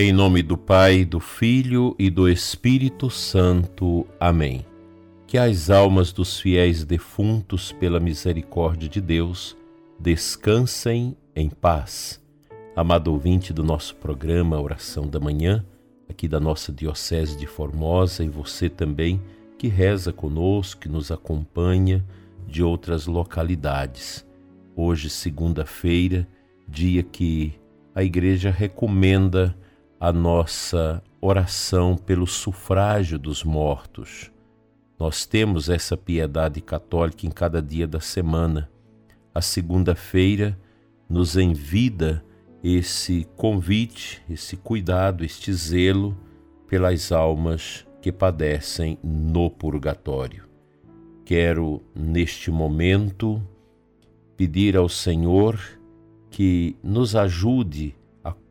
Em nome do Pai, do Filho e do Espírito Santo. Amém. Que as almas dos fiéis defuntos, pela misericórdia de Deus, descansem em paz. Amado ouvinte do nosso programa Oração da Manhã, aqui da nossa Diocese de Formosa, e você também que reza conosco, que nos acompanha de outras localidades. Hoje, segunda-feira, dia que a Igreja recomenda a nossa oração pelo sufrágio dos mortos. Nós temos essa piedade católica em cada dia da semana. A segunda-feira nos envida esse convite, esse cuidado, este zelo pelas almas que padecem no purgatório. Quero, neste momento, pedir ao Senhor que nos ajude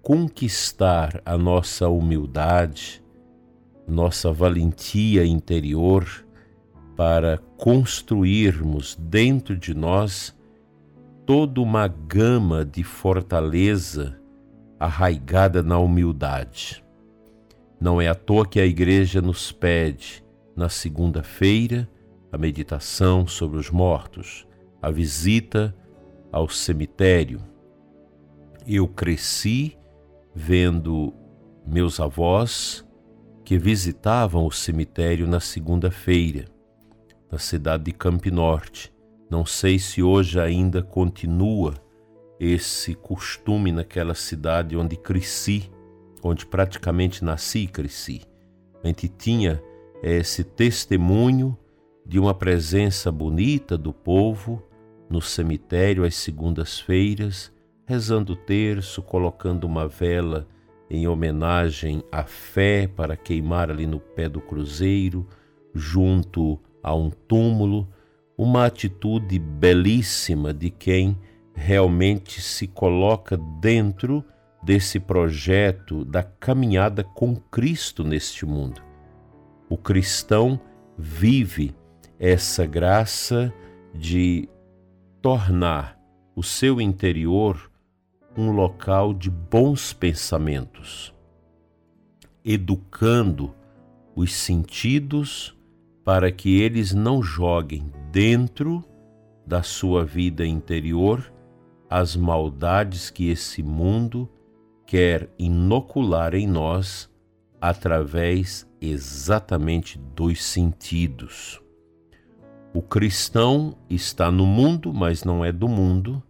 conquistar a nossa humildade, nossa valentia interior para construirmos dentro de nós toda uma gama de fortaleza arraigada na humildade. Não é à toa que a Igreja nos pede, na segunda-feira, a meditação sobre os mortos, a visita ao cemitério. Eu cresci vendo meus avós que visitavam o cemitério na segunda-feira, na cidade de Campinorte. Não sei se hoje ainda continua esse costume naquela cidade onde cresci, onde praticamente nasci e cresci. A gente tinha esse testemunho de uma presença bonita do povo no cemitério às segundas-feiras rezando o terço, colocando uma vela em homenagem à fé para queimar ali no pé do cruzeiro, junto a um túmulo, uma atitude belíssima de quem realmente se coloca dentro desse projeto da caminhada com Cristo neste mundo. O cristão vive essa graça de tornar o seu interior um local de bons pensamentos, educando os sentidos para que eles não joguem dentro da sua vida interior as maldades que esse mundo quer inocular em nós através exatamente dos sentidos. O cristão está no mundo, mas não é do mundo,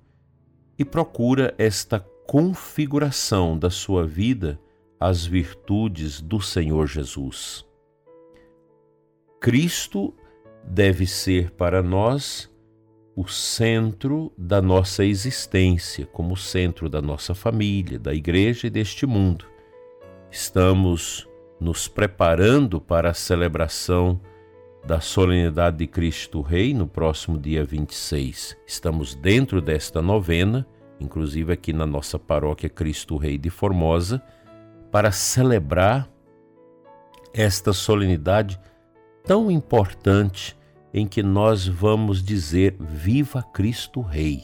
e procura esta configuração da sua vida às virtudes do Senhor Jesus. Cristo deve ser para nós o centro da nossa existência, como centro da nossa família, da igreja e deste mundo. Estamos nos preparando para a celebração da solenidade de Cristo Rei no próximo dia 26. Estamos dentro desta novena, inclusive aqui na nossa paróquia Cristo Rei de Formosa, para celebrar esta solenidade tão importante em que nós vamos dizer: Viva Cristo Rei!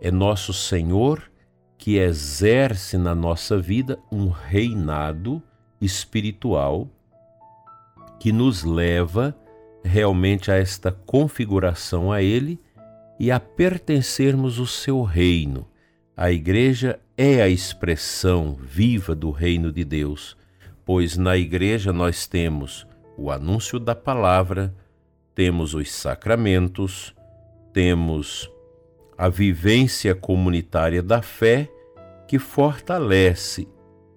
É nosso Senhor que exerce na nossa vida um reinado espiritual que nos leva realmente a esta configuração a Ele e a pertencermos ao seu reino. A Igreja é a expressão viva do reino de Deus, pois na Igreja nós temos o anúncio da palavra, temos os sacramentos, temos a vivência comunitária da fé que fortalece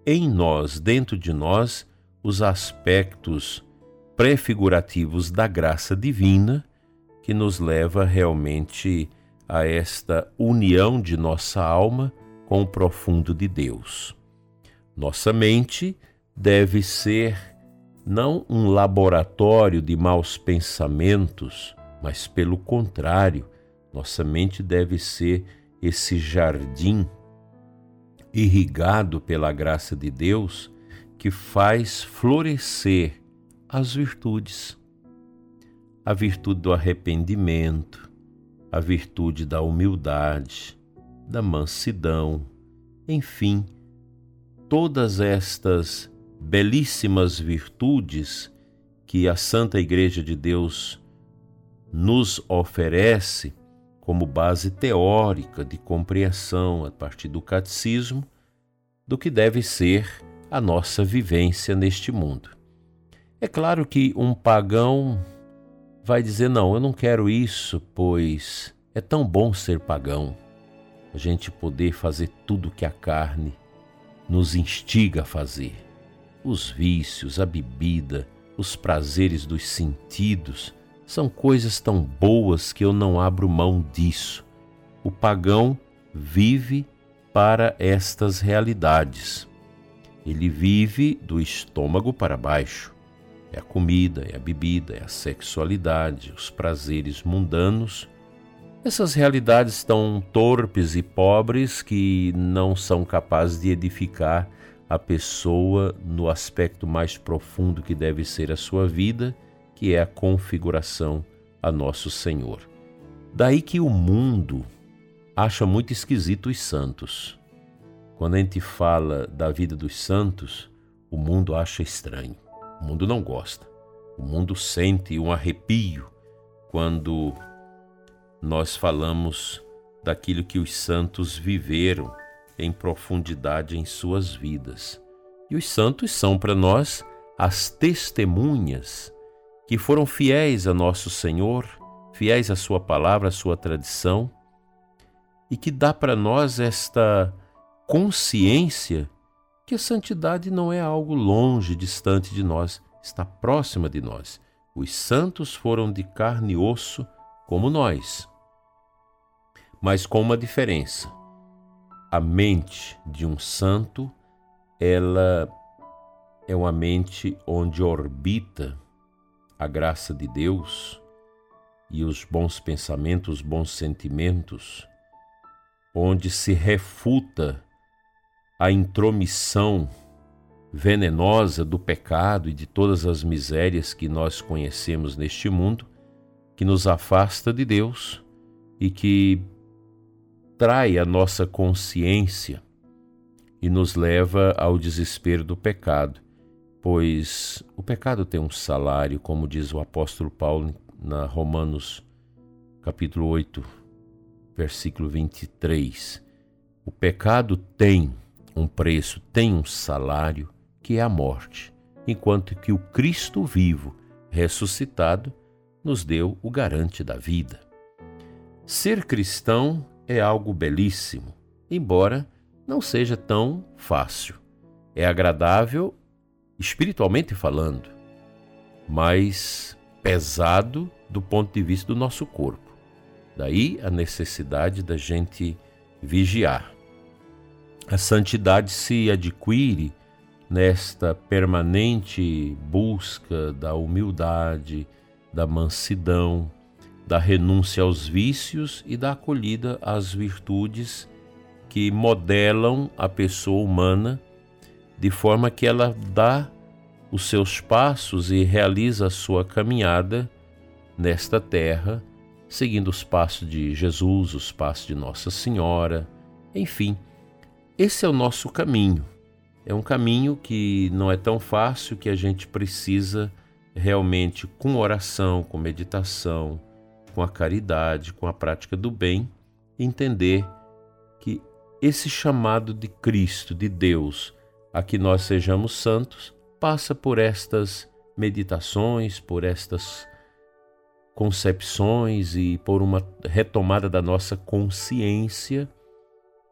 em nós, dentro de nós, os aspectos prefigurativos da graça divina que nos leva realmente a esta união de nossa alma com o profundo de Deus. Nossa mente deve ser não um laboratório de maus pensamentos, mas pelo contrário, nossa mente deve ser esse jardim irrigado pela graça de Deus que faz florescer as virtudes. A virtude do arrependimento, a virtude da humildade, da mansidão, enfim, todas estas belíssimas virtudes que a Santa Igreja de Deus nos oferece como base teórica de compreensão a partir do catecismo do que deve ser a nossa vivência neste mundo. É claro que um pagão vai dizer: não, eu não quero isso, pois é tão bom ser pagão, a gente poder fazer tudo que a carne nos instiga a fazer. Os vícios, a bebida, os prazeres dos sentidos são coisas tão boas que eu não abro mão disso. O pagão vive para estas realidades. Ele vive do estômago para baixo. É a comida, é a bebida, é a sexualidade, os prazeres mundanos. Essas realidades tão torpes e pobres que não são capazes de edificar a pessoa no aspecto mais profundo que deve ser a sua vida, que é a configuração a nosso Senhor. Daí que o mundo acha muito esquisito os santos. Quando a gente fala da vida dos santos, o mundo acha estranho. O mundo não gosta. O mundo sente um arrepio quando nós falamos daquilo que os santos viveram em profundidade em suas vidas. E os santos são para nós as testemunhas que foram fiéis a nosso Senhor, fiéis à Sua palavra, à Sua tradição, e que dá para nós esta consciência que a santidade não é algo longe, distante de nós, está próxima de nós. Os santos foram de carne e osso como nós, mas com uma diferença a mente de um santo, ela é uma mente onde orbita a graça de Deus e os bons pensamentos, os bons sentimentos, onde se refuta a intromissão venenosa do pecado e de todas as misérias que nós conhecemos neste mundo, que nos afasta de Deus e que trai a nossa consciência e nos leva ao desespero do pecado, pois o pecado tem um salário, como diz o apóstolo Paulo na Romanos capítulo 8, versículo 23. O pecado tem um preço, tem um salário, que é a morte, enquanto que o Cristo vivo, ressuscitado, nos deu o garante da vida. Ser cristão é algo belíssimo, embora não seja tão fácil. É agradável espiritualmente falando, mas pesado do ponto de vista do nosso corpo. Daí a necessidade da gente vigiar. A santidade se adquire nesta permanente busca da humildade, da mansidão, da renúncia aos vícios e da acolhida às virtudes que modelam a pessoa humana de forma que ela dá os seus passos e realiza a sua caminhada nesta terra, seguindo os passos de Jesus, os passos de Nossa Senhora, enfim. Esse é o nosso caminho. É um caminho que não é tão fácil, que a gente precisa realmente, com oração, com meditação, com a caridade, com a prática do bem, entender que esse chamado de Cristo, de Deus, a que nós sejamos santos, passa por estas meditações, por estas concepções e por uma retomada da nossa consciência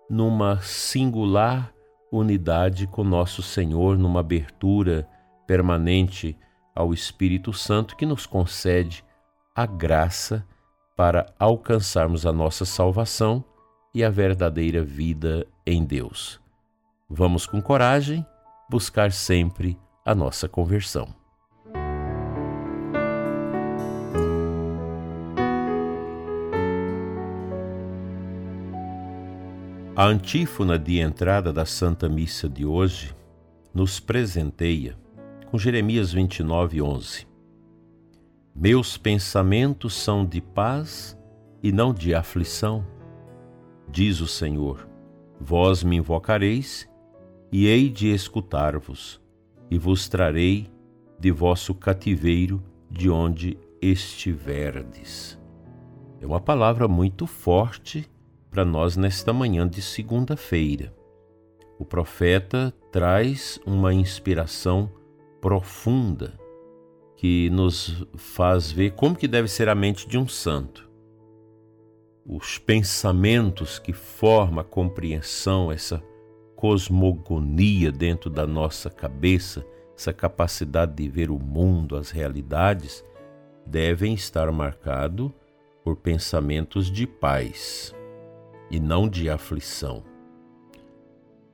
numa singular unidade com nosso Senhor, numa abertura permanente ao Espírito Santo que nos concede a graça para alcançarmos a nossa salvação e a verdadeira vida em Deus. Vamos com coragem buscar sempre a nossa conversão. A antífona de entrada da Santa Missa de hoje nos presenteia com Jeremias 29, 11. Meus pensamentos são de paz e não de aflição, diz o Senhor. Vós me invocareis e hei de escutar-vos, e vos trarei de vosso cativeiro de onde estiverdes. É uma palavra muito forte para nós nesta manhã de segunda-feira. O profeta traz uma inspiração profunda que nos faz ver como que deve ser a mente de um santo. Os pensamentos que formam a compreensão, essa cosmogonia dentro da nossa cabeça, essa capacidade de ver o mundo, as realidades, devem estar marcados por pensamentos de paz e não de aflição.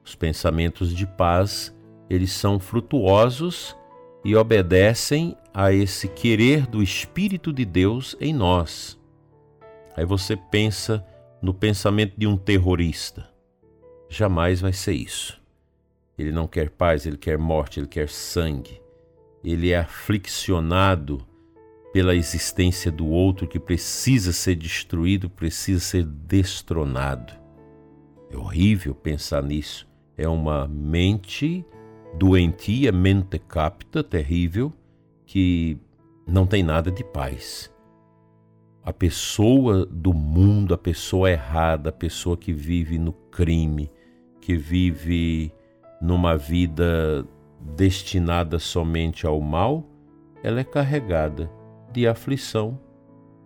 Os pensamentos de paz, eles são frutuosos e obedecem a esse querer do Espírito de Deus em nós. Aí você pensa no pensamento de um terrorista. Jamais vai ser isso. Ele não quer paz, ele quer morte, ele quer sangue. Ele é afliccionado pela existência do outro que precisa ser destruído, precisa ser destronado. É horrível pensar nisso. É uma mente doentia, mente capta, terrível, que não tem nada de paz. A pessoa do mundo, a pessoa errada, a pessoa que vive no crime, que vive numa vida destinada somente ao mal, ela é carregada de aflição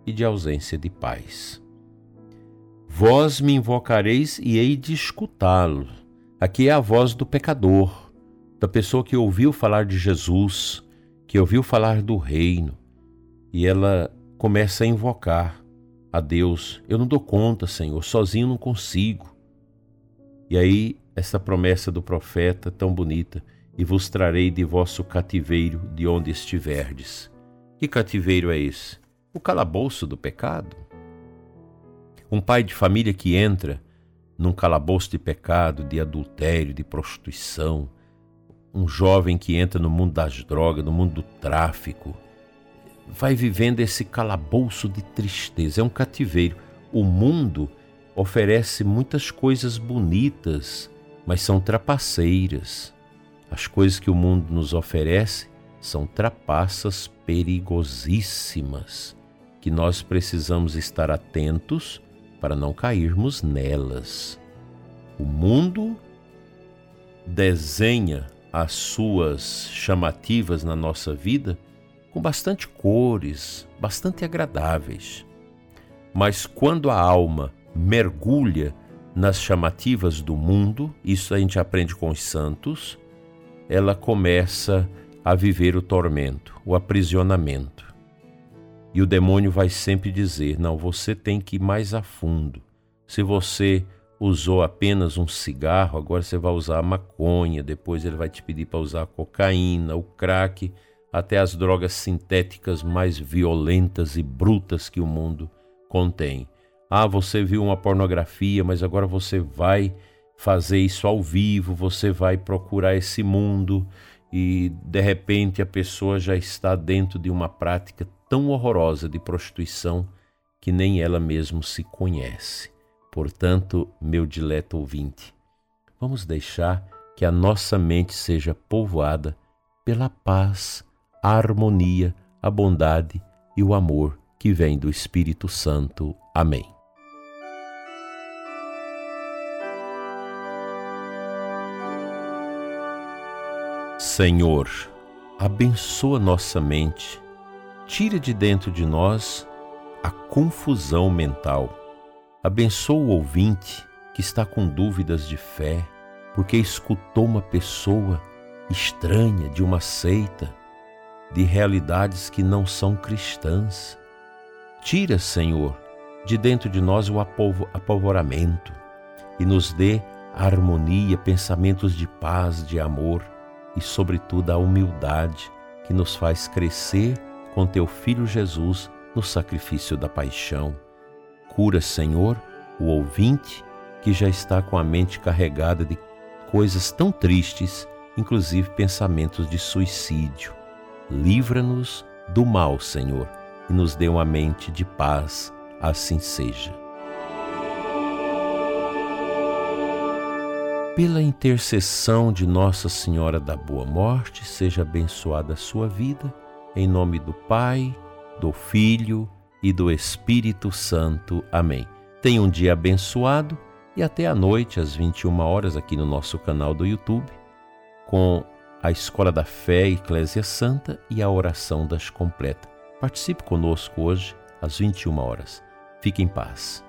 e de ausência de paz. Vós me invocareis e hei de escutá-lo. Aqui é a voz do pecador, da pessoa que ouviu falar de Jesus, que ouviu falar do reino, e ela começa a invocar a Deus. Eu não dou conta, Senhor, sozinho não consigo. E aí, essa promessa do profeta tão bonita: e vos trarei de vosso cativeiro de onde estiverdes. Que cativeiro é esse? O calabouço do pecado. Um pai de família que entra num calabouço de pecado, de adultério, de prostituição, um jovem que entra no mundo das drogas, no mundo do tráfico, vai vivendo esse calabouço de tristeza, é um cativeiro. O mundo oferece muitas coisas bonitas, mas são trapaceiras. As coisas que o mundo nos oferece são trapaças perigosíssimas que nós precisamos estar atentos para não cairmos nelas. O mundo desenha as suas chamativas na nossa vida com bastante cores, bastante agradáveis. Mas quando a alma mergulha nas chamativas do mundo, isso a gente aprende com os santos, ela começa a viver o tormento, o aprisionamento. E o demônio vai sempre dizer: não, você tem que ir mais a fundo. Se você usou apenas um cigarro, agora você vai usar a maconha, depois ele vai te pedir para usar a cocaína, o crack, até as drogas sintéticas mais violentas e brutas que o mundo contém. Ah, você viu uma pornografia, mas agora você vai fazer isso ao vivo, você vai procurar esse mundo e de repente a pessoa já está dentro de uma prática tão horrorosa de prostituição que nem ela mesma se conhece. Portanto, meu dileto ouvinte, vamos deixar que a nossa mente seja povoada pela paz, a harmonia, a bondade e o amor que vem do Espírito Santo. Amém. Senhor, abençoa nossa mente, tira de dentro de nós a confusão mental. Abençoa o ouvinte que está com dúvidas de fé, porque escutou uma pessoa estranha de uma seita, de realidades que não são cristãs. Tira, Senhor, de dentro de nós o apavoramento e nos dê harmonia, pensamentos de paz, de amor e, sobretudo, a humildade que nos faz crescer com teu Filho Jesus no sacrifício da paixão. Cura, Senhor, o ouvinte que já está com a mente carregada de coisas tão tristes, inclusive pensamentos de suicídio. Livra-nos do mal, Senhor, e nos dê uma mente de paz. Assim seja. Pela intercessão de Nossa Senhora da Boa Morte, seja abençoada a sua vida, em nome do Pai, do Filho e do Espírito Santo. Amém. Tenha um dia abençoado e até à noite, às 21 horas, aqui no nosso canal do YouTube, com a Escola da Fé Eclésia Santa e a Oração das Completas. Participe conosco hoje, às 21 horas. Fique em paz.